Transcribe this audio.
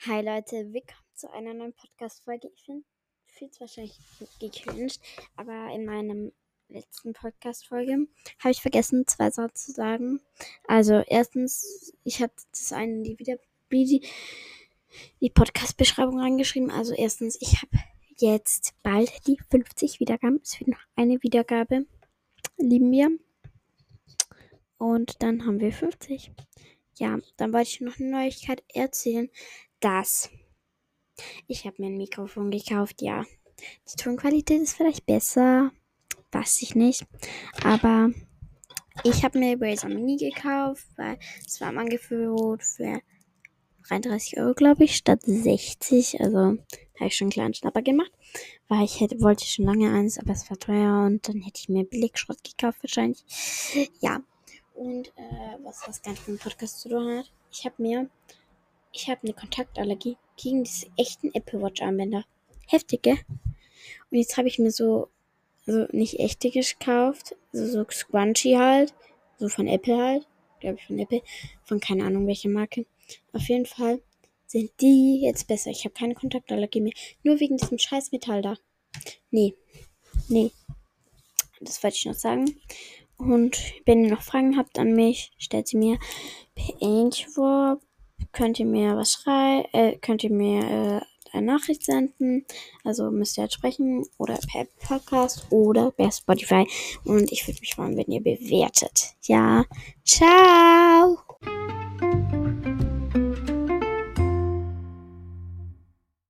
Hi Leute, willkommen zu einer neuen Podcast-Folge. Ich finde, zu wahrscheinlich gecringed, aber in meinem letzten Podcast-Folge habe ich vergessen, zwei Sachen zu sagen. Also, erstens, ich habe das eine in die, wieder, die, die Podcast-Beschreibung reingeschrieben. Also, erstens, ich habe jetzt bald die 50 Wiedergaben. Es fehlt noch eine Wiedergabe. Lieben wir. Und dann haben wir 50. Ja, dann wollte ich noch eine Neuigkeit erzählen das. Ich habe mir ein Mikrofon gekauft, ja. Die Tonqualität ist vielleicht besser, weiß ich nicht. Aber ich habe mir Razer Mini gekauft, weil es war im Angebot für 33 Euro, glaube ich, statt 60. Also habe ich schon einen kleinen Schnapper gemacht. Weil ich hätte, wollte schon lange eins, aber es war teuer und dann hätte ich mir Billigschrott gekauft wahrscheinlich. Ja. Und äh, was das nicht mit dem Podcast zu tun hat. Ich habe mir ich habe eine Kontaktallergie gegen diese echten Apple Watch Armbänder. Heftig, gell? Und jetzt habe ich mir so, also nicht echte gekauft, also so Squunchy halt, so von Apple halt, glaube ich von Apple, von keine Ahnung welche Marke. Auf jeden Fall sind die jetzt besser. Ich habe keine Kontaktallergie mehr, nur wegen diesem scheiß Metall da. Nee, nee. Das wollte ich noch sagen. Und wenn ihr noch Fragen habt an mich, stellt sie mir per Anchor könnt ihr mir was schreiben, äh, könnt ihr mir äh, eine Nachricht senden. Also müsst ihr halt sprechen oder per Podcast oder per Spotify. Und ich würde mich freuen, wenn ihr bewertet. Ja, ciao!